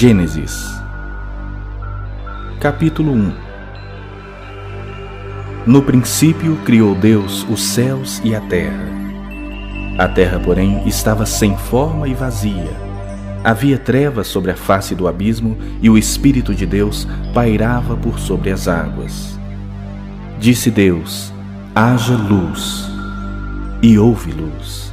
Gênesis, capítulo 1 No princípio criou Deus os céus e a terra. A terra, porém, estava sem forma e vazia. Havia trevas sobre a face do abismo e o Espírito de Deus pairava por sobre as águas. Disse Deus: haja luz, e houve luz.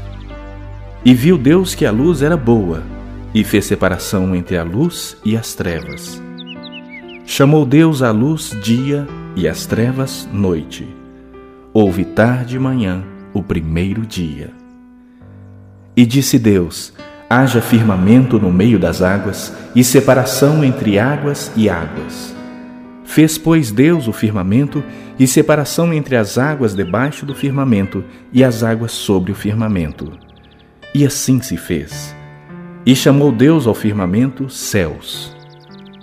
E viu Deus que a luz era boa e fez separação entre a luz e as trevas. Chamou Deus a luz dia e as trevas noite. Houve tarde e manhã o primeiro dia. E disse Deus: haja firmamento no meio das águas e separação entre águas e águas. Fez, pois, Deus o firmamento e separação entre as águas debaixo do firmamento e as águas sobre o firmamento. E assim se fez. E chamou Deus ao firmamento céus.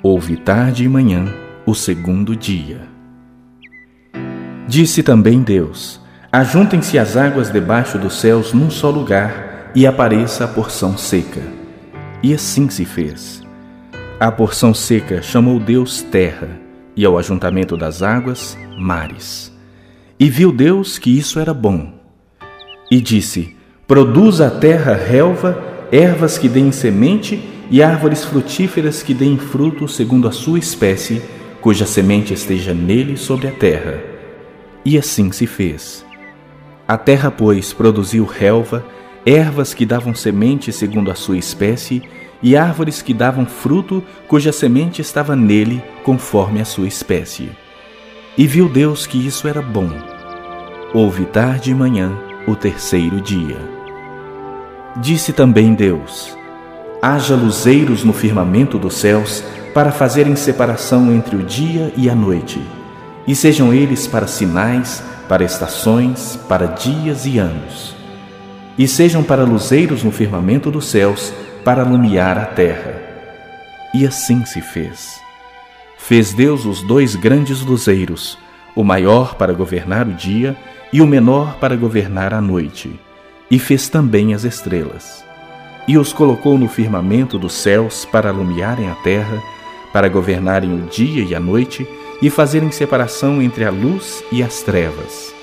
Houve tarde e manhã o segundo dia. Disse também Deus: Ajuntem-se as águas debaixo dos céus num só lugar, e apareça a porção seca. E assim se fez. A porção seca chamou Deus terra, e ao ajuntamento das águas, mares. E viu Deus que isso era bom. E disse: Produza a terra relva ervas que deem semente e árvores frutíferas que deem fruto segundo a sua espécie, cuja semente esteja nele sobre a terra. E assim se fez. A terra, pois, produziu relva, ervas que davam semente segundo a sua espécie, e árvores que davam fruto, cuja semente estava nele conforme a sua espécie. E viu Deus que isso era bom. Houve tarde e manhã o terceiro dia. Disse também Deus: Haja luzeiros no firmamento dos céus para fazerem separação entre o dia e a noite, e sejam eles para sinais, para estações, para dias e anos. E sejam para luzeiros no firmamento dos céus para alumiar a terra. E assim se fez. Fez Deus os dois grandes luzeiros, o maior para governar o dia e o menor para governar a noite e fez também as estrelas. E os colocou no firmamento dos céus para alumiarem a terra, para governarem o dia e a noite e fazerem separação entre a luz e as trevas.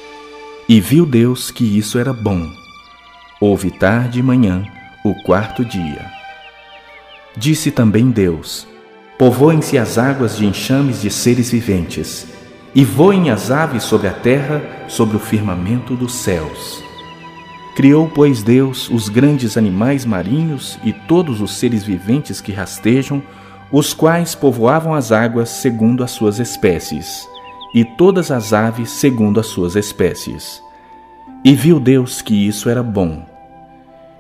E viu Deus que isso era bom. Houve tarde e manhã, o quarto dia. Disse também Deus: Povoem-se as águas de enxames de seres viventes, e voem as aves sobre a terra, sobre o firmamento dos céus. Criou, pois, Deus os grandes animais marinhos e todos os seres viventes que rastejam, os quais povoavam as águas segundo as suas espécies, e todas as aves segundo as suas espécies. E viu Deus que isso era bom.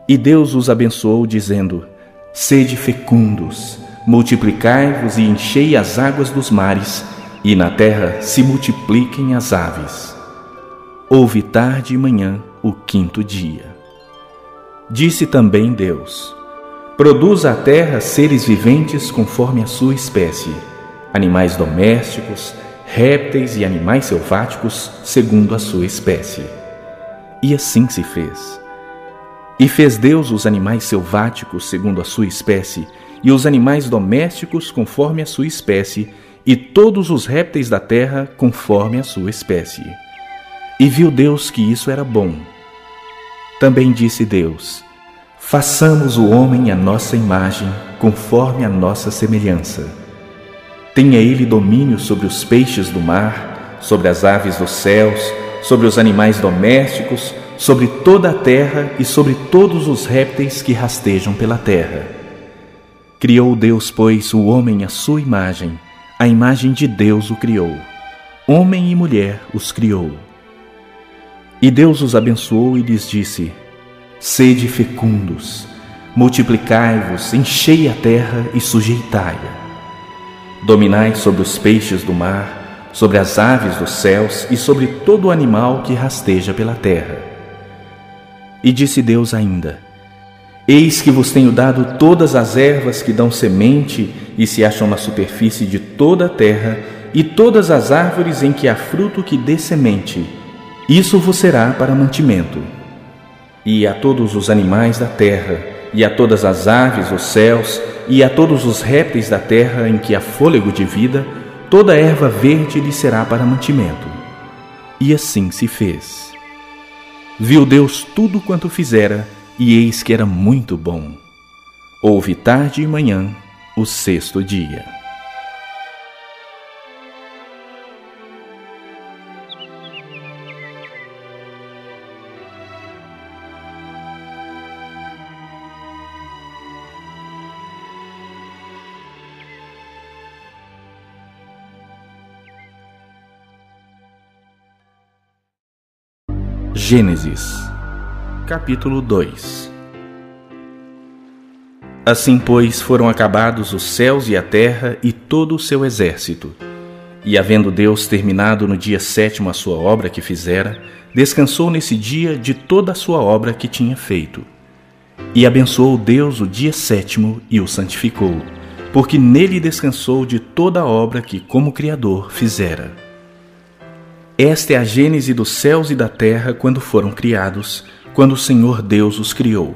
E Deus os abençoou, dizendo: Sede fecundos, multiplicai-vos e enchei as águas dos mares, e na terra se multipliquem as aves. Houve tarde e manhã o quinto dia. Disse também Deus: Produza a terra seres viventes conforme a sua espécie, animais domésticos, répteis e animais selváticos segundo a sua espécie. E assim se fez. E fez Deus os animais selváticos segundo a sua espécie, e os animais domésticos conforme a sua espécie, e todos os répteis da terra conforme a sua espécie. E viu Deus que isso era bom. Também disse Deus: Façamos o homem à nossa imagem, conforme a nossa semelhança. Tenha ele domínio sobre os peixes do mar, sobre as aves dos céus, sobre os animais domésticos, sobre toda a terra e sobre todos os répteis que rastejam pela terra. Criou Deus, pois, o homem à sua imagem, a imagem de Deus o criou. Homem e mulher os criou. E Deus os abençoou e lhes disse: Sede fecundos, multiplicai-vos, enchei a terra e sujeitai-a. Dominai sobre os peixes do mar, sobre as aves dos céus e sobre todo animal que rasteja pela terra. E disse Deus ainda: Eis que vos tenho dado todas as ervas que dão semente e se acham na superfície de toda a terra, e todas as árvores em que há fruto que dê semente isso vos será para mantimento. E a todos os animais da terra, e a todas as aves dos céus, e a todos os répteis da terra em que há fôlego de vida, toda erva verde lhe será para mantimento. E assim se fez. Viu Deus tudo quanto fizera, e eis que era muito bom. Houve tarde e manhã, o sexto dia. Gênesis, capítulo 2 Assim, pois, foram acabados os céus e a terra e todo o seu exército. E, havendo Deus terminado no dia sétimo a sua obra que fizera, descansou nesse dia de toda a sua obra que tinha feito. E abençoou Deus o dia sétimo e o santificou, porque nele descansou de toda a obra que, como Criador, fizera. Esta é a gênese dos céus e da terra quando foram criados, quando o Senhor Deus os criou.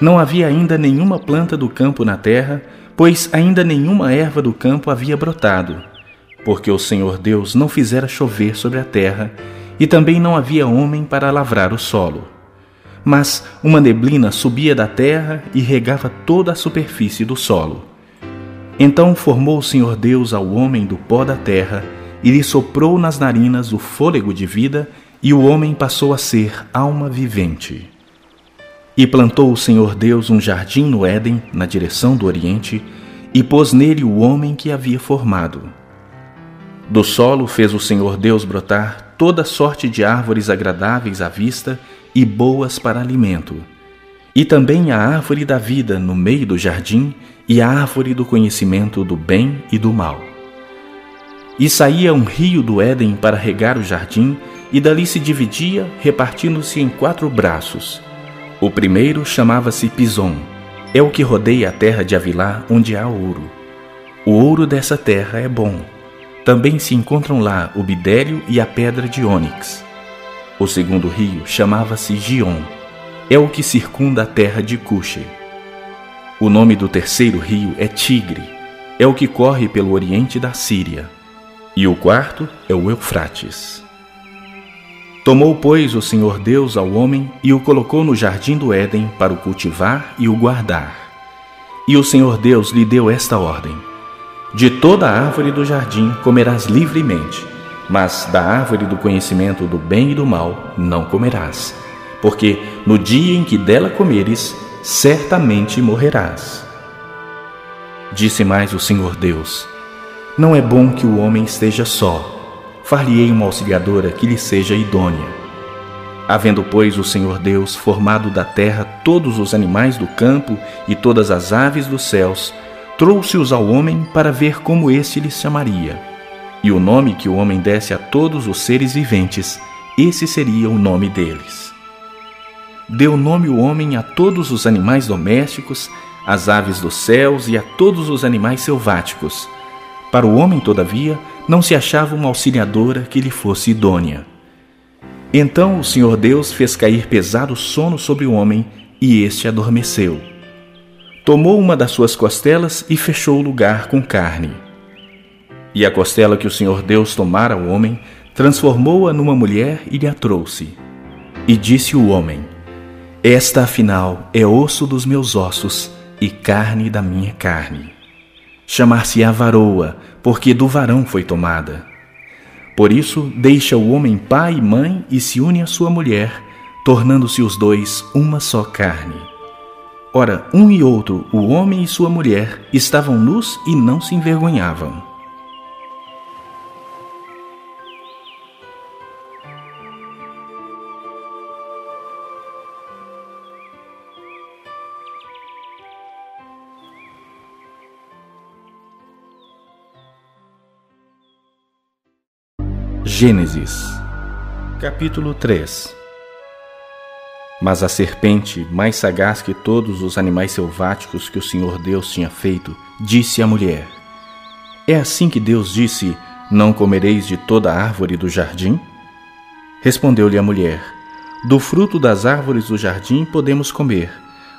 Não havia ainda nenhuma planta do campo na terra, pois ainda nenhuma erva do campo havia brotado, porque o Senhor Deus não fizera chover sobre a terra, e também não havia homem para lavrar o solo. Mas uma neblina subia da terra e regava toda a superfície do solo. Então formou o Senhor Deus ao homem do pó da terra, e lhe soprou nas narinas o fôlego de vida, e o homem passou a ser alma vivente. E plantou o Senhor Deus um jardim no Éden, na direção do Oriente, e pôs nele o homem que havia formado. Do solo fez o Senhor Deus brotar toda sorte de árvores agradáveis à vista e boas para alimento, e também a árvore da vida no meio do jardim e a árvore do conhecimento do bem e do mal. E saía um rio do Éden para regar o jardim, e dali se dividia, repartindo-se em quatro braços. O primeiro chamava-se Pison, é o que rodeia a terra de Avilá, onde há ouro. O ouro dessa terra é bom. Também se encontram lá o bidélio e a pedra de ônix. O segundo rio chamava-se Gion, é o que circunda a terra de Cuxi. O nome do terceiro rio é Tigre, é o que corre pelo oriente da Síria. E o quarto é o Eufrates. Tomou, pois, o Senhor Deus ao homem e o colocou no jardim do Éden para o cultivar e o guardar. E o Senhor Deus lhe deu esta ordem: De toda árvore do jardim comerás livremente, mas da árvore do conhecimento do bem e do mal não comerás, porque no dia em que dela comeres, certamente morrerás. Disse mais o Senhor Deus: não é bom que o homem esteja só. Far-lhe-ei uma auxiliadora que lhe seja idônea. Havendo, pois, o Senhor Deus formado da terra todos os animais do campo e todas as aves dos céus, trouxe-os ao homem para ver como este lhes chamaria. E o nome que o homem desse a todos os seres viventes, esse seria o nome deles. Deu nome o homem a todos os animais domésticos, às aves dos céus e a todos os animais selváticos para o homem, todavia, não se achava uma auxiliadora que lhe fosse idônea. Então o Senhor Deus fez cair pesado sono sobre o homem e este adormeceu. Tomou uma das suas costelas e fechou o lugar com carne. E a costela que o Senhor Deus tomara ao homem, transformou-a numa mulher e lhe a trouxe. E disse o homem: Esta, afinal, é osso dos meus ossos e carne da minha carne chamar-se-á varoa, porque do varão foi tomada. Por isso, deixa o homem pai e mãe e se une à sua mulher, tornando-se os dois uma só carne. Ora, um e outro, o homem e sua mulher, estavam nus e não se envergonhavam. Gênesis, capítulo 3 Mas a serpente, mais sagaz que todos os animais selváticos que o Senhor Deus tinha feito, disse à mulher: É assim que Deus disse: Não comereis de toda árvore do jardim? Respondeu-lhe a mulher: Do fruto das árvores do jardim podemos comer,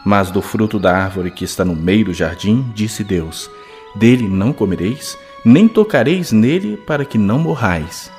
Mas do fruto da árvore que está no meio do jardim, disse Deus: Dele não comereis, nem tocareis nele, para que não morrais.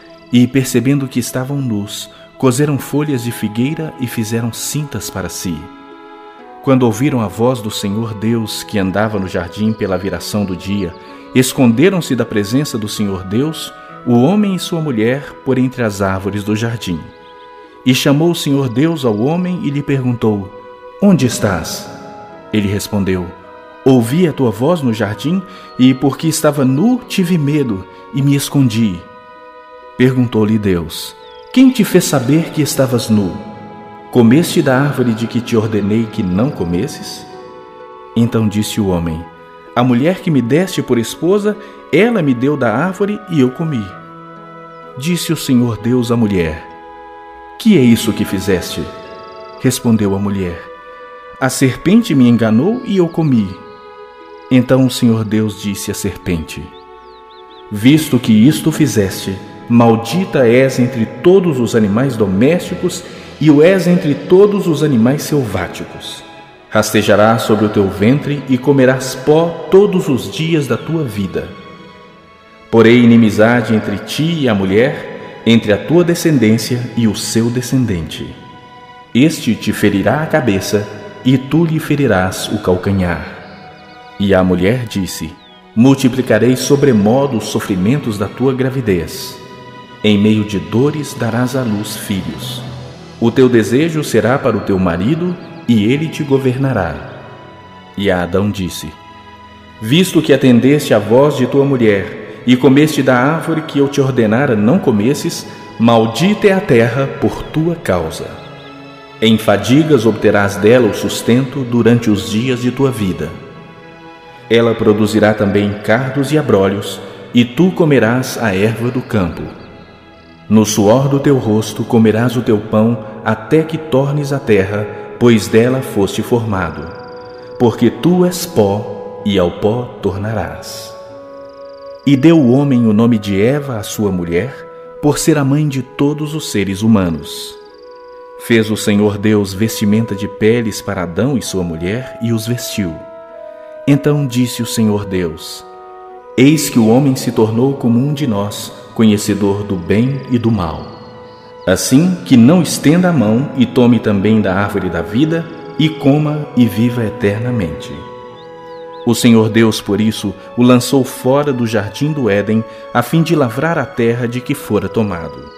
e, percebendo que estavam nus, coseram folhas de figueira e fizeram cintas para si. Quando ouviram a voz do Senhor Deus que andava no jardim pela viração do dia, esconderam-se da presença do Senhor Deus, o homem e sua mulher, por entre as árvores do jardim. E chamou o Senhor Deus ao homem e lhe perguntou: Onde estás? Ele respondeu: Ouvi a tua voz no jardim, e porque estava nu, tive medo e me escondi. Perguntou-lhe Deus: Quem te fez saber que estavas nu? Comeste da árvore de que te ordenei que não comesses? Então disse o homem: A mulher que me deste por esposa, ela me deu da árvore e eu comi. Disse o Senhor Deus à mulher: que é isso que fizeste? Respondeu a mulher: A serpente me enganou e eu comi. Então o Senhor Deus disse à serpente: Visto que isto fizeste, maldita és entre todos os animais domésticos e o és entre todos os animais selváticos. Rastejarás sobre o teu ventre e comerás pó todos os dias da tua vida. Porém, inimizade entre ti e a mulher, entre a tua descendência e o seu descendente. Este te ferirá a cabeça, e tu lhe ferirás o calcanhar. E a mulher disse: Multiplicarei sobremodo os sofrimentos da tua gravidez. Em meio de dores darás à luz filhos. O teu desejo será para o teu marido, e ele te governará. E Adão disse: Visto que atendeste à voz de tua mulher, e comeste da árvore que eu te ordenara não comesses, maldita é a terra por tua causa. Em fadigas obterás dela o sustento durante os dias de tua vida. Ela produzirá também cardos e abrolhos, e tu comerás a erva do campo. No suor do teu rosto comerás o teu pão até que tornes a terra, pois dela foste formado. Porque tu és pó, e ao pó tornarás. E deu o homem o nome de Eva à sua mulher, por ser a mãe de todos os seres humanos. Fez o Senhor Deus vestimenta de peles para Adão e sua mulher e os vestiu. Então disse o Senhor Deus: Eis que o homem se tornou como um de nós, conhecedor do bem e do mal. Assim que não estenda a mão e tome também da árvore da vida, e coma e viva eternamente. O Senhor Deus, por isso, o lançou fora do jardim do Éden, a fim de lavrar a terra de que fora tomado.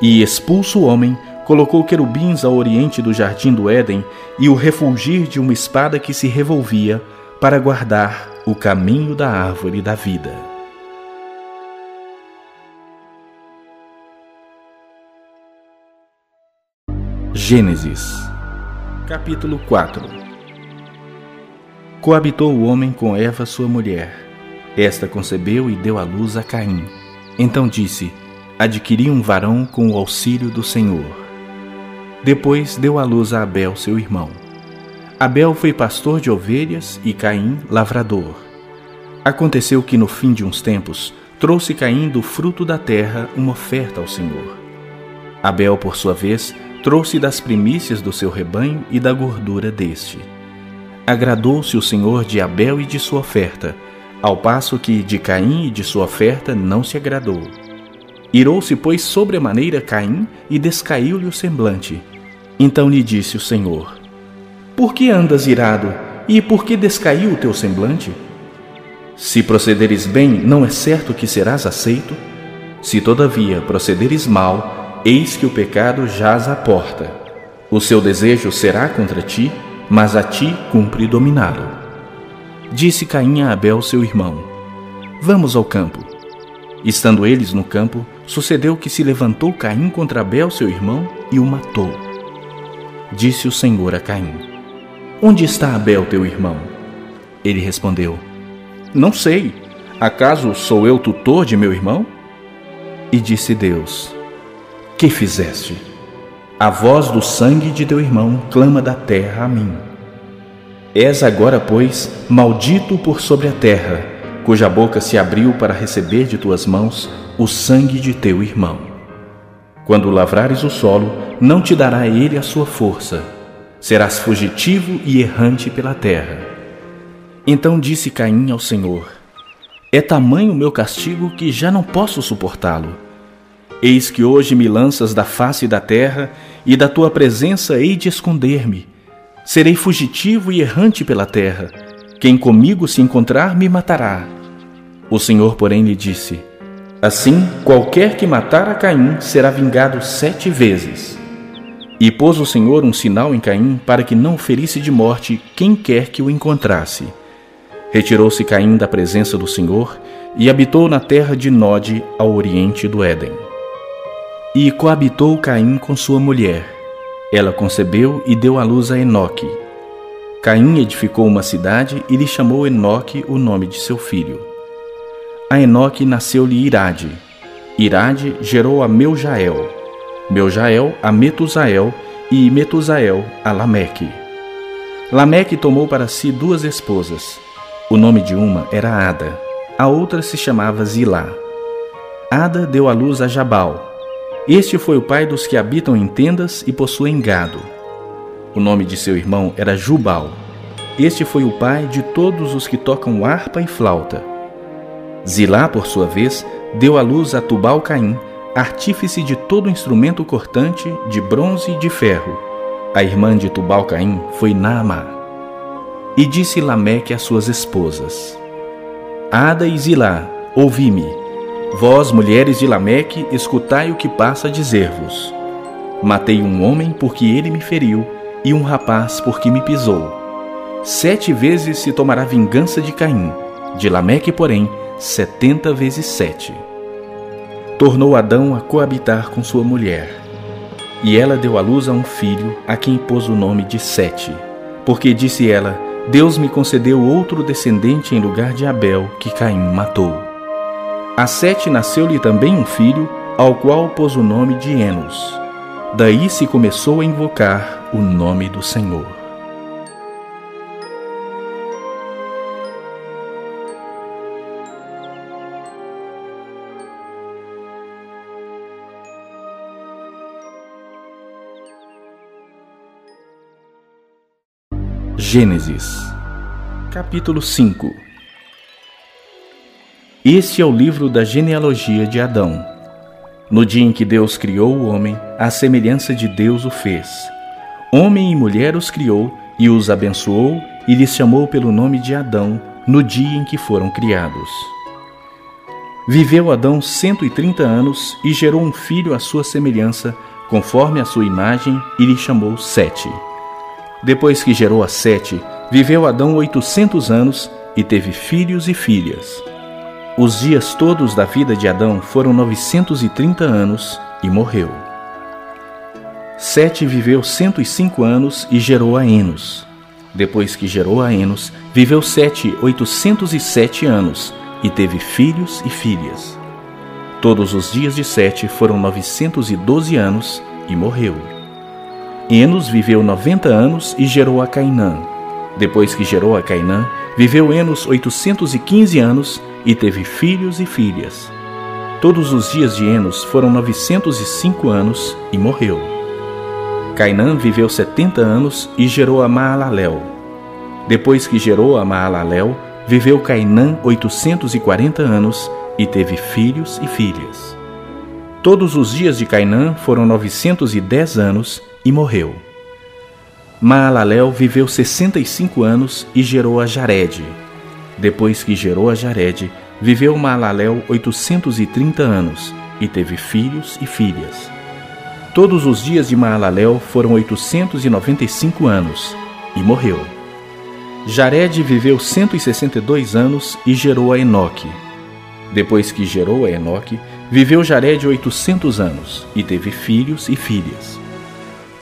E, expulso o homem, colocou querubins ao oriente do jardim do Éden e o refulgir de uma espada que se revolvia para guardar o caminho da árvore da vida. Gênesis, capítulo 4 Coabitou o homem com Eva, sua mulher. Esta concebeu e deu à luz a Caim. Então disse: Adquiri um varão com o auxílio do Senhor. Depois deu à luz a Abel, seu irmão. Abel foi pastor de ovelhas e Caim lavrador. Aconteceu que no fim de uns tempos trouxe Caim do fruto da terra uma oferta ao Senhor. Abel, por sua vez, trouxe das primícias do seu rebanho e da gordura deste. Agradou-se o Senhor de Abel e de sua oferta, ao passo que de Caim e de sua oferta não se agradou. Irou-se, pois, sobremaneira Caim e descaiu-lhe o semblante. Então lhe disse o Senhor: Por que andas irado e por que descaiu o teu semblante? Se procederes bem, não é certo que serás aceito? Se todavia procederes mal, eis que o pecado jaz à porta. O seu desejo será contra ti, mas a ti cumpre dominá-lo. Disse Caim a Abel, seu irmão: Vamos ao campo. Estando eles no campo, sucedeu que se levantou Caim contra Abel, seu irmão, e o matou. Disse o Senhor a Caim: onde está Abel, teu irmão? Ele respondeu: Não sei. Acaso sou eu tutor de meu irmão? E disse Deus: Que fizeste? A voz do sangue de teu irmão clama da terra a mim. És agora, pois, maldito por sobre a terra, cuja boca se abriu para receber de tuas mãos o sangue de teu irmão. Quando lavrares o solo, não te dará ele a sua força. Serás fugitivo e errante pela terra. Então disse Caim ao Senhor: É tamanho o meu castigo que já não posso suportá-lo. Eis que hoje me lanças da face da terra, e da tua presença hei de esconder-me. Serei fugitivo e errante pela terra. Quem comigo se encontrar me matará. O Senhor, porém, lhe disse: Assim, qualquer que matar a Caim será vingado sete vezes. E pôs o Senhor um sinal em Caim para que não ferisse de morte quem quer que o encontrasse. Retirou-se Caim da presença do Senhor e habitou na terra de Nod, ao oriente do Éden. E coabitou Caim com sua mulher. Ela concebeu e deu à luz a Enoque. Caim edificou uma cidade e lhe chamou Enoque o nome de seu filho. A Enoque nasceu-lhe Irade. Irade gerou a Meujael. Meujael a Metusael e Metusael a Lameque. Lameque tomou para si duas esposas. O nome de uma era Ada, a outra se chamava Zilá. Ada deu à luz a Jabal. Este foi o pai dos que habitam em tendas e possuem gado. O nome de seu irmão era Jubal. Este foi o pai de todos os que tocam harpa e flauta. Zilá, por sua vez, deu à luz a Tubal-Caim, artífice de todo instrumento cortante, de bronze e de ferro. A irmã de Tubal-Caim foi Naamá. E disse Lameque às suas esposas: Ada e Zilá, ouvi-me. Vós, mulheres de Lameque, escutai o que passa a dizer-vos. Matei um homem porque ele me feriu, e um rapaz porque me pisou. Sete vezes se tomará vingança de Caim. De Lameque, porém, setenta vezes sete. Tornou Adão a coabitar com sua mulher. E ela deu à luz a um filho, a quem pôs o nome de Sete, porque disse ela: Deus me concedeu outro descendente em lugar de Abel, que Caim matou. A Sete nasceu-lhe também um filho, ao qual pôs o nome de Enos. Daí se começou a invocar o nome do Senhor. Gênesis, capítulo 5 Este é o livro da genealogia de Adão. No dia em que Deus criou o homem, a semelhança de Deus o fez. Homem e mulher os criou e os abençoou e lhes chamou pelo nome de Adão no dia em que foram criados. Viveu Adão cento e trinta anos e gerou um filho à sua semelhança, conforme a sua imagem, e lhe chamou Sete. Depois que gerou a Sete, viveu Adão oitocentos anos e teve filhos e filhas. Os dias todos da vida de Adão foram novecentos e trinta anos e morreu. Sete viveu cento e cinco anos e gerou a Enos. Depois que gerou a Enos, viveu Sete oitocentos e sete anos e teve filhos e filhas. Todos os dias de Sete foram novecentos e doze anos e morreu. Enos viveu noventa anos e gerou a Cainã. Depois que gerou a Cainã, viveu Enos oitocentos e quinze anos e teve filhos e filhas. Todos os dias de Enos foram novecentos e cinco anos e morreu. Cainã viveu setenta anos e gerou a Maalalel. Depois que gerou a Maalalel, viveu Cainã oitocentos e quarenta anos e teve filhos e filhas. Todos os dias de Cainã foram novecentos e dez anos e morreu. Maalalel viveu 65 anos e gerou a Jared. Depois que gerou a Jared, viveu Maalalel 830 anos e teve filhos e filhas. Todos os dias de Maalalel foram 895 anos e morreu. Jared viveu 162 anos e gerou a Enoque. Depois que gerou a Enoque, viveu Jared 800 anos e teve filhos e filhas.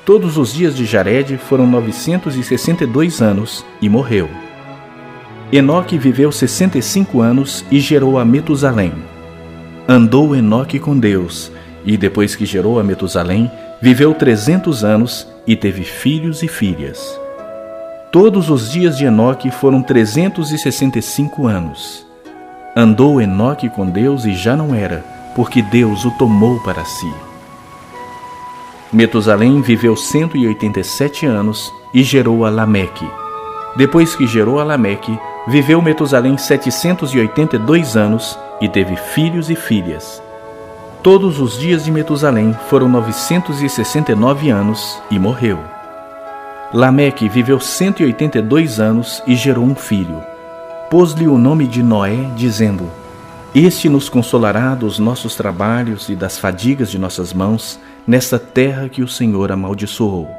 todos os dias de Jared foram 962 anos e morreu. Enoque viveu 65 anos e gerou a Metusalém. Andou Enoque com Deus, e depois que gerou a Metusalém, viveu 300 anos e teve filhos e filhas. Todos os dias de Enoque foram 365 anos. Andou Enoque com Deus e já não era, porque Deus o tomou para si. Metusalém viveu 187 anos e gerou a Lameque. Depois que gerou a Lameque, Viveu Metusalém 782 anos e teve filhos e filhas. Todos os dias de Metusalém foram 969 anos e morreu. Lameque viveu 182 anos e gerou um filho. Pôs-lhe o nome de Noé, dizendo: Este nos consolará dos nossos trabalhos e das fadigas de nossas mãos nesta terra que o Senhor amaldiçoou.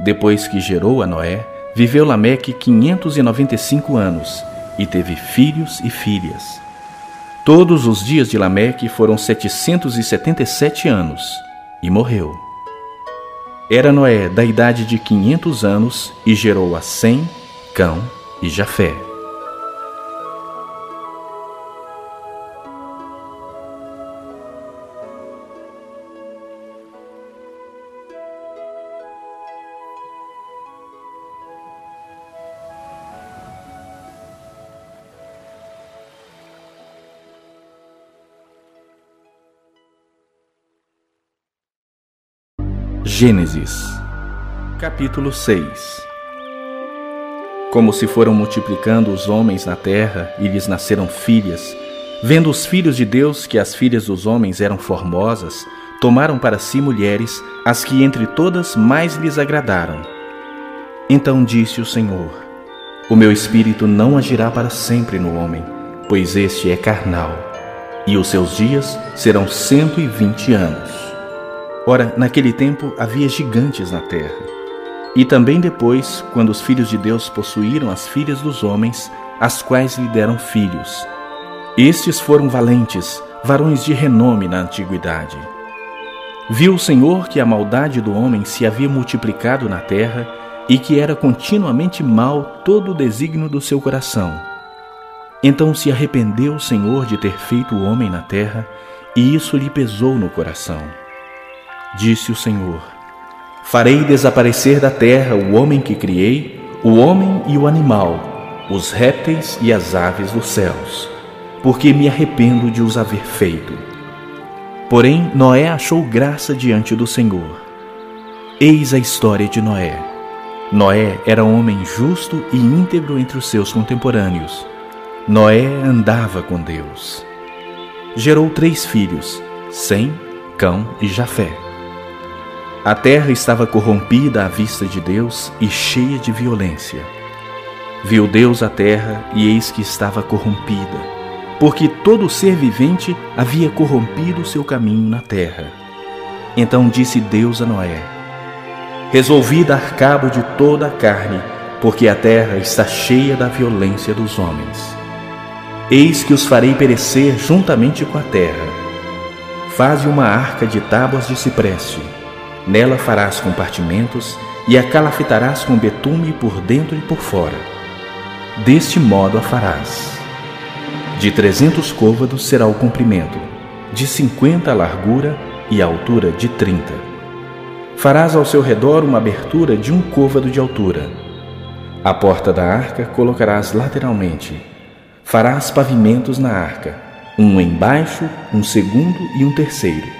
Depois que gerou a Noé, Viveu Lameque 595 anos e teve filhos e filhas. Todos os dias de Lameque foram 777 anos e morreu. Era Noé da idade de 500 anos e gerou a Sem, Cão e Jafé. Gênesis, capítulo 6 Como se foram multiplicando os homens na terra e lhes nasceram filhas, vendo os filhos de Deus que as filhas dos homens eram formosas, tomaram para si mulheres, as que entre todas mais lhes agradaram. Então disse o Senhor: O meu espírito não agirá para sempre no homem, pois este é carnal, e os seus dias serão cento e vinte anos. Ora, naquele tempo havia gigantes na terra. E também depois, quando os filhos de Deus possuíram as filhas dos homens, as quais lhe deram filhos. Estes foram valentes, varões de renome na antiguidade. Viu o Senhor que a maldade do homem se havia multiplicado na terra e que era continuamente mal todo o desígnio do seu coração. Então se arrependeu o Senhor de ter feito o homem na terra, e isso lhe pesou no coração. Disse o Senhor: Farei desaparecer da terra o homem que criei, o homem e o animal, os répteis e as aves dos céus, porque me arrependo de os haver feito. Porém, Noé achou graça diante do Senhor. Eis a história de Noé. Noé era homem justo e íntegro entre os seus contemporâneos. Noé andava com Deus. Gerou três filhos, Sem, Cão e Jafé. A terra estava corrompida à vista de Deus e cheia de violência. Viu Deus a terra e eis que estava corrompida, porque todo ser vivente havia corrompido seu caminho na terra. Então disse Deus a Noé: Resolvi dar cabo de toda a carne, porque a terra está cheia da violência dos homens. Eis que os farei perecer juntamente com a terra. Faze uma arca de tábuas de cipreste Nela farás compartimentos e a calafitarás com betume por dentro e por fora. Deste modo a farás. De trezentos côvados será o comprimento, de cinquenta a largura e a altura de trinta. Farás ao seu redor uma abertura de um côvado de altura. A porta da arca colocarás lateralmente. Farás pavimentos na arca, um embaixo, um segundo e um terceiro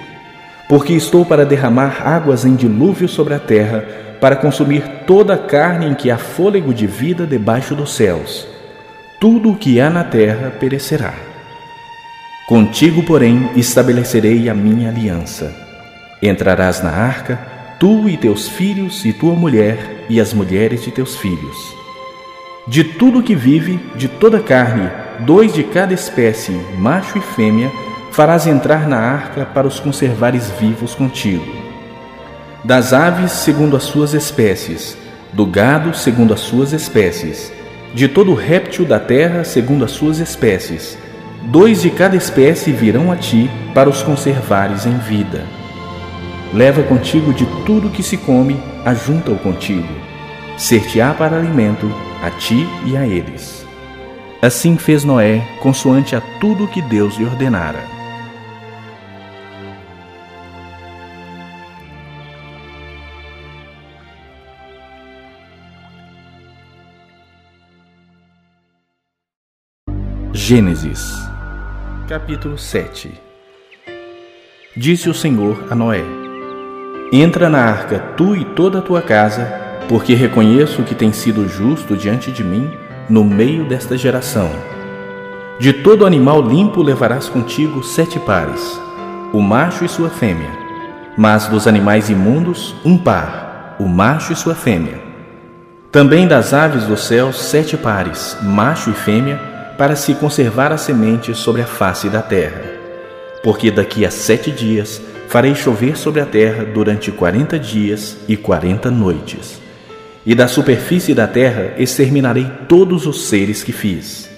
porque estou para derramar águas em dilúvio sobre a terra, para consumir toda a carne em que há fôlego de vida debaixo dos céus. Tudo o que há na terra perecerá. Contigo, porém, estabelecerei a minha aliança. Entrarás na arca, tu e teus filhos, e tua mulher, e as mulheres de teus filhos. De tudo que vive, de toda carne, dois de cada espécie, macho e fêmea, farás entrar na arca para os conservares vivos contigo. Das aves, segundo as suas espécies, do gado, segundo as suas espécies, de todo réptil da terra, segundo as suas espécies, dois de cada espécie virão a ti para os conservares em vida. leva contigo de tudo que se come, ajunta-o contigo. Ser-te-á para alimento a ti e a eles. Assim fez Noé, consoante a tudo que Deus lhe ordenara. Gênesis, capítulo 7 Disse o Senhor a Noé: Entra na arca, tu e toda a tua casa, porque reconheço que tens sido justo diante de mim no meio desta geração. De todo animal limpo levarás contigo sete pares, o macho e sua fêmea, mas dos animais imundos, um par, o macho e sua fêmea. Também das aves dos céus, sete pares, macho e fêmea, para se conservar a semente sobre a face da terra. Porque daqui a sete dias farei chover sobre a terra durante quarenta dias e quarenta noites e da superfície da terra exterminarei todos os seres que fiz.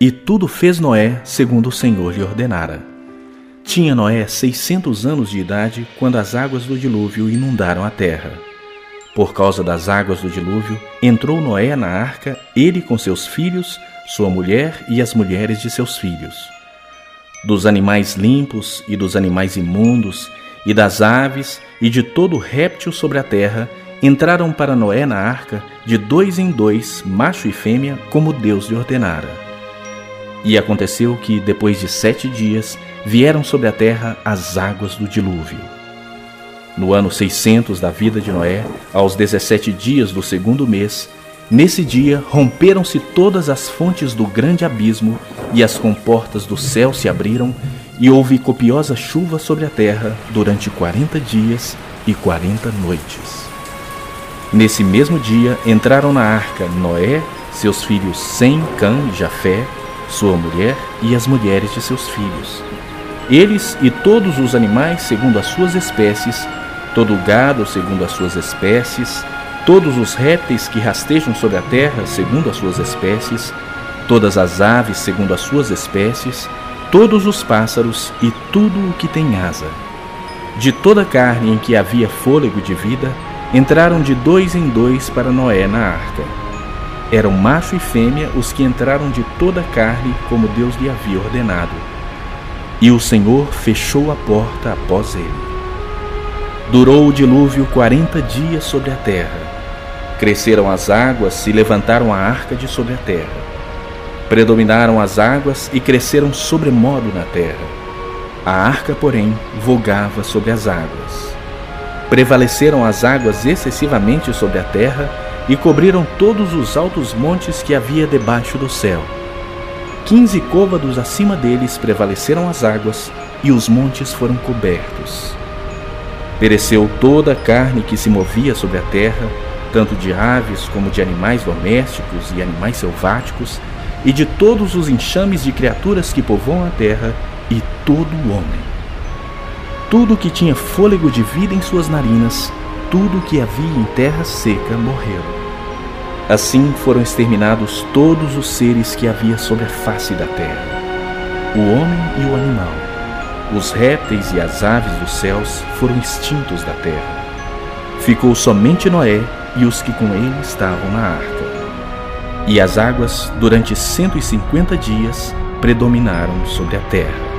E tudo fez Noé segundo o Senhor lhe ordenara. Tinha Noé seiscentos anos de idade quando as águas do dilúvio inundaram a terra. Por causa das águas do dilúvio, entrou Noé na arca, ele com seus filhos, sua mulher e as mulheres de seus filhos. Dos animais limpos e dos animais imundos, e das aves e de todo réptil sobre a terra, entraram para Noé na arca de dois em dois, macho e fêmea, como Deus lhe ordenara. E aconteceu que, depois de sete dias, vieram sobre a terra as águas do dilúvio. No ano 600 da vida de Noé, aos dezessete dias do segundo mês, nesse dia romperam-se todas as fontes do grande abismo e as comportas do céu se abriram e houve copiosa chuva sobre a terra durante quarenta dias e quarenta noites. Nesse mesmo dia entraram na arca Noé, seus filhos Sem, Cã e Jafé, sua mulher e as mulheres de seus filhos. Eles e todos os animais segundo as suas espécies, todo o gado segundo as suas espécies, todos os répteis que rastejam sobre a terra segundo as suas espécies, todas as aves segundo as suas espécies, todos os pássaros e tudo o que tem asa. De toda carne em que havia fôlego de vida, entraram de dois em dois para Noé na arca. Eram macho e fêmea os que entraram de toda a carne, como Deus lhe havia ordenado. E o Senhor fechou a porta após ele. Durou o dilúvio quarenta dias sobre a terra. Cresceram as águas e levantaram a arca de sobre a terra. Predominaram as águas e cresceram sobremodo na terra. A arca, porém, vogava sobre as águas. Prevaleceram as águas excessivamente sobre a terra e cobriram todos os altos montes que havia debaixo do céu. Quinze côvados acima deles prevaleceram as águas e os montes foram cobertos. Pereceu toda a carne que se movia sobre a terra, tanto de aves como de animais domésticos e animais selváticos, e de todos os enxames de criaturas que povoam a terra, e todo o homem. Tudo que tinha fôlego de vida em suas narinas, tudo que havia em terra seca morreu. Assim foram exterminados todos os seres que havia sobre a face da terra: o homem e o animal. Os répteis e as aves dos céus foram extintos da terra. Ficou somente Noé e os que com ele estavam na arca. E as águas, durante cento e cinquenta dias, predominaram sobre a terra.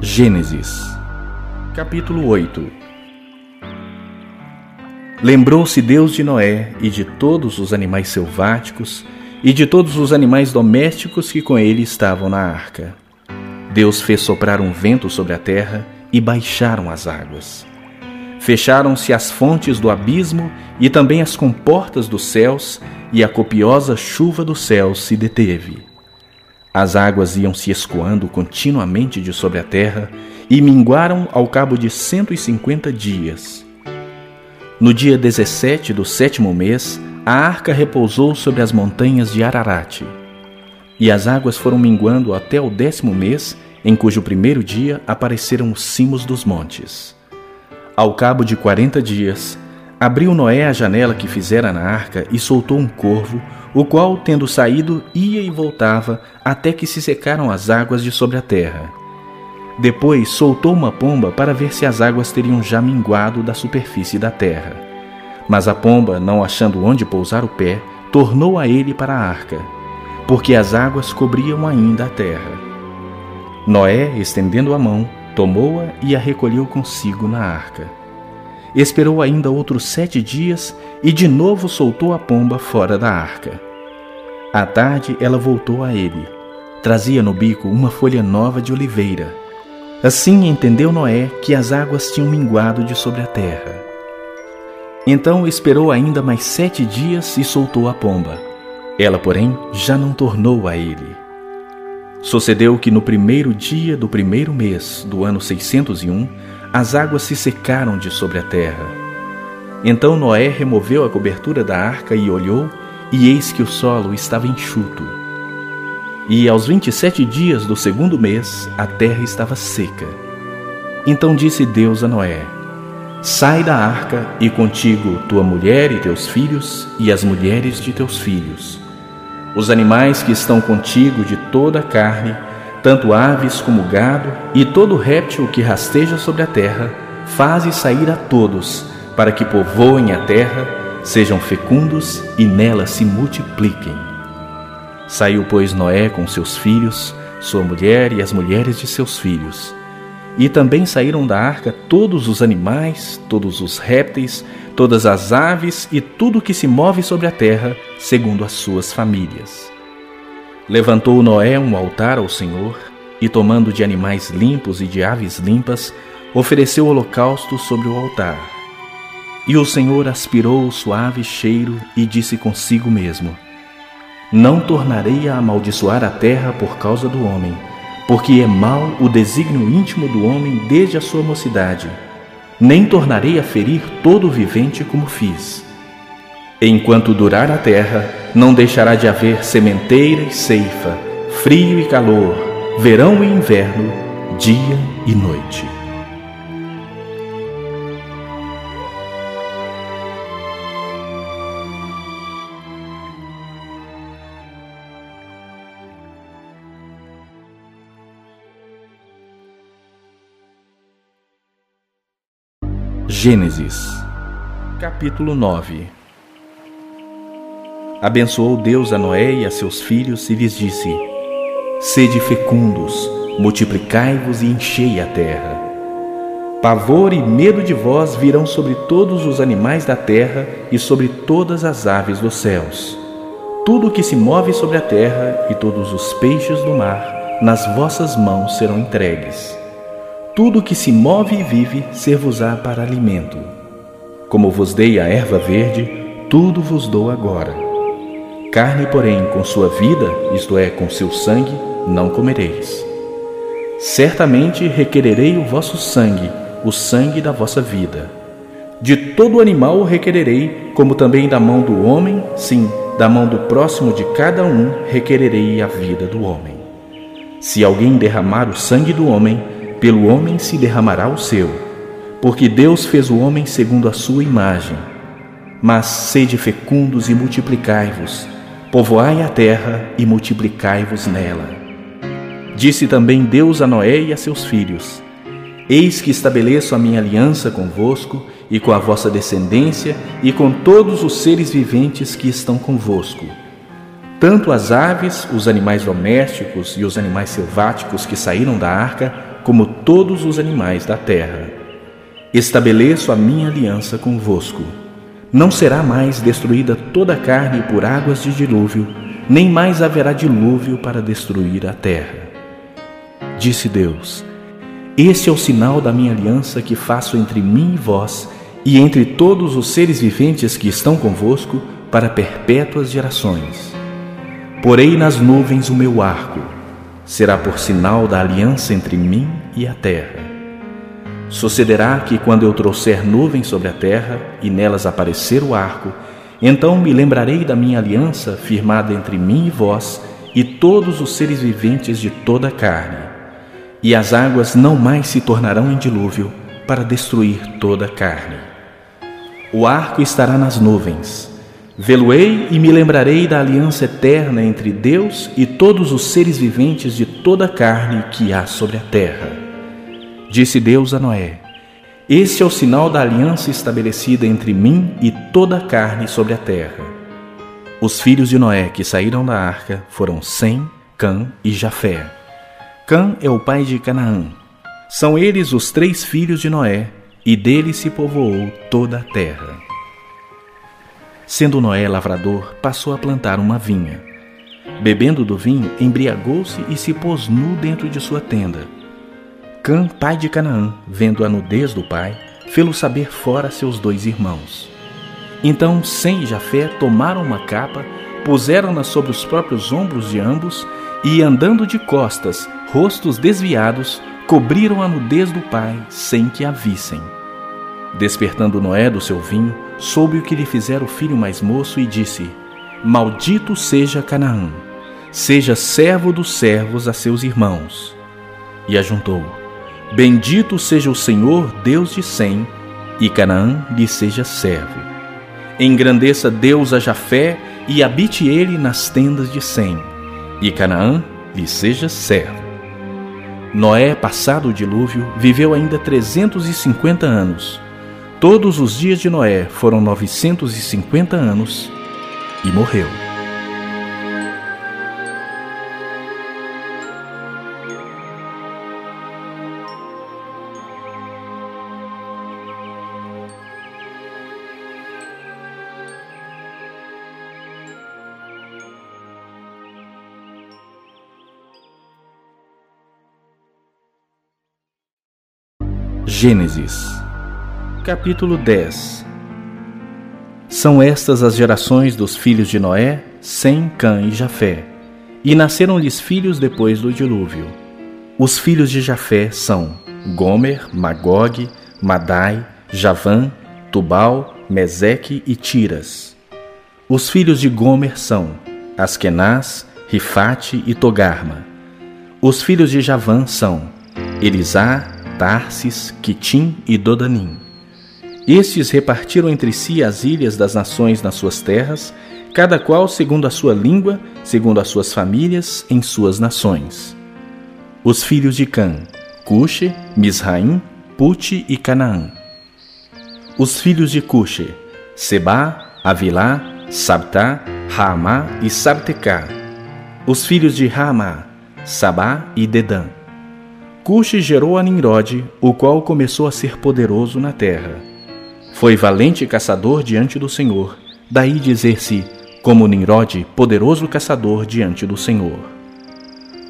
Gênesis, capítulo 8 Lembrou-se Deus de Noé e de todos os animais selváticos e de todos os animais domésticos que com ele estavam na arca. Deus fez soprar um vento sobre a terra e baixaram as águas. Fecharam-se as fontes do abismo e também as comportas dos céus, e a copiosa chuva do céu se deteve. As águas iam se escoando continuamente de sobre a terra e minguaram ao cabo de cento e cinquenta dias. No dia 17 do sétimo mês, a arca repousou sobre as montanhas de Ararat. E as águas foram minguando até o décimo mês, em cujo primeiro dia apareceram os cimos dos montes. Ao cabo de quarenta dias, abriu Noé a janela que fizera na arca e soltou um corvo, o qual, tendo saído, ia e voltava até que se secaram as águas de sobre a terra. Depois soltou uma pomba para ver se as águas teriam já minguado da superfície da terra. Mas a pomba, não achando onde pousar o pé, tornou a ele para a arca, porque as águas cobriam ainda a terra. Noé, estendendo a mão, tomou-a e a recolheu consigo na arca. Esperou ainda outros sete dias e de novo soltou a pomba fora da arca. À tarde ela voltou a ele. Trazia no bico uma folha nova de oliveira. Assim entendeu Noé que as águas tinham minguado de sobre a terra. Então esperou ainda mais sete dias e soltou a pomba. Ela, porém, já não tornou a ele. Sucedeu que no primeiro dia do primeiro mês do ano 601, as águas se secaram de sobre a terra. Então Noé removeu a cobertura da arca e olhou, e eis que o solo estava enxuto. E aos vinte e sete dias do segundo mês, a terra estava seca. Então disse Deus a Noé: Sai da arca, e contigo tua mulher e teus filhos, e as mulheres de teus filhos os animais que estão contigo de toda a carne, tanto aves como gado, e todo réptil que rasteja sobre a terra, faze sair a todos, para que povoem a terra, sejam fecundos e nela se multipliquem. Saiu, pois, Noé com seus filhos, sua mulher e as mulheres de seus filhos. E também saíram da arca todos os animais, todos os répteis, todas as aves e tudo que se move sobre a terra, segundo as suas famílias. Levantou Noé um altar ao Senhor, e tomando de animais limpos e de aves limpas, ofereceu holocausto sobre o altar. E o Senhor aspirou o suave cheiro e disse consigo mesmo: Não tornarei a amaldiçoar a terra por causa do homem, porque é mau o desígnio íntimo do homem desde a sua mocidade nem tornarei a ferir todo o vivente como fiz. Enquanto durar a terra, não deixará de haver sementeira e ceifa, frio e calor, verão e inverno, dia e noite. Gênesis, capítulo 9 Abençoou Deus a Noé e a seus filhos e lhes disse: Sede fecundos, multiplicai-vos e enchei a terra. Pavor e medo de vós virão sobre todos os animais da terra e sobre todas as aves dos céus. Tudo que se move sobre a terra e todos os peixes do mar, nas vossas mãos serão entregues tudo que se move e vive ser-vos-á para alimento. Como vos dei a erva verde, tudo vos dou agora. Carne, porém, com sua vida, isto é, com seu sangue, não comereis. Certamente requererei o vosso sangue, o sangue da vossa vida. De todo animal requererei, como também da mão do homem, sim, da mão do próximo de cada um requererei a vida do homem. Se alguém derramar o sangue do homem, pelo homem se derramará o seu, porque Deus fez o homem segundo a sua imagem. Mas sede fecundos e multiplicai-vos, povoai a terra e multiplicai-vos nela. Disse também Deus a Noé e a seus filhos: Eis que estabeleço a minha aliança convosco e com a vossa descendência e com todos os seres viventes que estão convosco. Tanto as aves, os animais domésticos e os animais selváticos que saíram da arca, como todos os animais da terra. Estabeleço a minha aliança convosco. Não será mais destruída toda a carne por águas de dilúvio, nem mais haverá dilúvio para destruir a terra. Disse Deus: Este é o sinal da minha aliança que faço entre mim e vós, e entre todos os seres viventes que estão convosco, para perpétuas gerações. Porei nas nuvens o meu arco será por sinal da aliança entre mim e a terra. Sucederá que, quando eu trouxer nuvens sobre a terra e nelas aparecer o arco, então me lembrarei da minha aliança firmada entre mim e vós e todos os seres viventes de toda a carne. E as águas não mais se tornarão em dilúvio, para destruir toda a carne. O arco estará nas nuvens. Vê-lo-ei e me lembrarei da aliança eterna entre Deus e todos os seres viventes de toda a carne que há sobre a terra. Disse Deus a Noé: Este é o sinal da aliança estabelecida entre mim e toda a carne sobre a terra. Os filhos de Noé que saíram da arca foram Sem, Cã e Jafé. Cã é o pai de Canaã. São eles os três filhos de Noé, e dele se povoou toda a terra. Sendo Noé lavrador, passou a plantar uma vinha. Bebendo do vinho, embriagou-se e se pôs nu dentro de sua tenda. Cã, pai de Canaã, vendo a nudez do pai, fê-lo saber fora seus dois irmãos. Então Sem e Jafé tomaram uma capa, puseram-na sobre os próprios ombros de ambos e, andando de costas, rostos desviados, cobriram a nudez do pai sem que a vissem. Despertando Noé do seu vinho, soube o que lhe fizera o filho mais moço e disse: Maldito seja Canaã, seja servo dos servos a seus irmãos. E ajuntou: Bendito seja o Senhor, Deus de Sem, e Canaã lhe seja servo. Engrandeça Deus a Jafé e habite ele nas tendas de Sem, e Canaã lhe seja servo. Noé, passado o dilúvio, viveu ainda trezentos e cinquenta anos. Todos os dias de Noé foram novecentos e cinquenta anos e morreu. Gênesis, capítulo 10 São estas as gerações dos filhos de Noé, Sem, Cã e Jafé, e nasceram-lhes filhos depois do dilúvio. Os filhos de Jafé são Gomer, Magog, Madai, Javã, Tubal, Meseque e Tiras. Os filhos de Gomer são Askenaz, Rifate e Togarma. Os filhos de Javã são Elisá, Tarsis, Quitim e Dodanim. Estes repartiram entre si as ilhas das nações nas suas terras, cada qual segundo a sua língua, segundo as suas famílias, em suas nações. Os filhos de Cã, Cuxe, Misraim, Pute e Canaã. Os filhos de Cuxe, Seba, Avilá, Sabtá, Ramá e Sabtecá. Os filhos de Ramá, Sabá e Dedã. Cuxi gerou a Nimrod, o qual começou a ser poderoso na terra. Foi valente caçador diante do Senhor, daí dizer-se, como Nimrod, poderoso caçador diante do Senhor.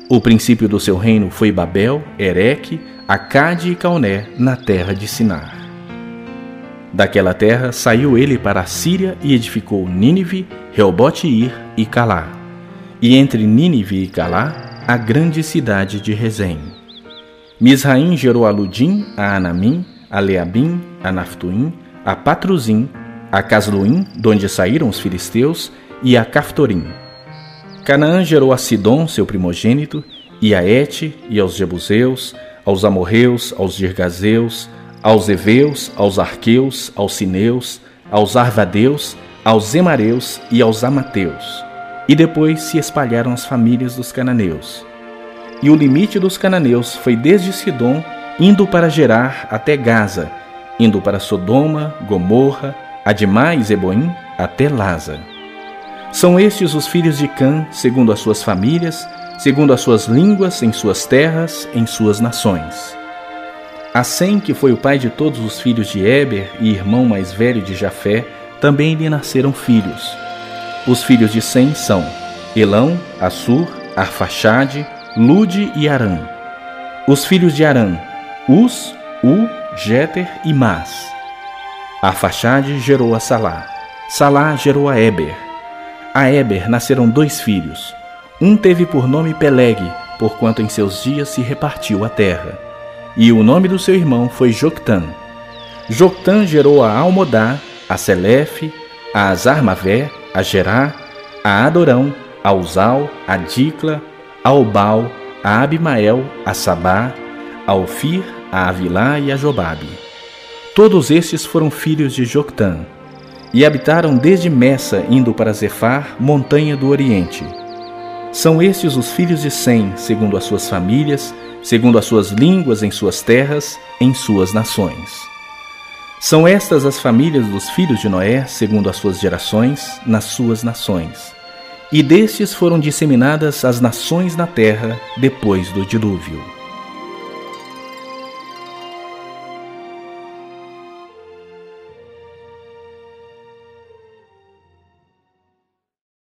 O princípio do seu reino foi Babel, Ereque, Acade e Cauné, na terra de Sinar. Daquela terra saiu ele para a Síria e edificou Nínive, Reobote-Ir e Calá. E entre Nínive e Calá, a grande cidade de Rezém. Misraim gerou a Ludim, a Anamim, a Leabim, a Naftuim, a Patruzim, a Casluim, donde saíram os filisteus, e a Caftorim. Canaã gerou a Sidom, seu primogênito, e a Et, e aos Jebuseus, aos Amorreus, aos Girgazeus, aos Eveus, aos Arqueus, aos Sineus, aos Arvadeus, aos Emareus e aos Amateus. E depois se espalharam as famílias dos cananeus e o limite dos cananeus foi desde Sidom, indo para Gerar até Gaza, indo para Sodoma, Gomorra, Admá e Zeboim, até Laza. São estes os filhos de Cã, segundo as suas famílias, segundo as suas línguas, em suas terras, em suas nações. A Sem, que foi o pai de todos os filhos de Eber e irmão mais velho de Jafé, também lhe nasceram filhos. Os filhos de Sem são Elão, Assur, Arfaxade, Lude e Arã. Os filhos de Arã, Us, U, Jeter e Mas. Arfaxade gerou a Salá. Salá gerou a Eber. A Eber nasceram dois filhos. Um teve por nome Peleg, porquanto em seus dias se repartiu a terra. E o nome do seu irmão foi Joctã. Joctã gerou a Almodá, a Selefe, a Azarmavé, a Gerá, a Adorão, a Uzal, a Dicla, a Obal, a Abimael, a Sabá, a Ofir, a Avilá e a Jobabe. Todos estes foram filhos de Joctã, e habitaram desde Messa, indo para Zefar, montanha do Oriente. São estes os filhos de Sem, segundo as suas famílias, segundo as suas línguas em suas terras, em suas nações. São estas as famílias dos filhos de Noé, segundo as suas gerações, nas suas nações. E destes foram disseminadas as nações na terra depois do dilúvio.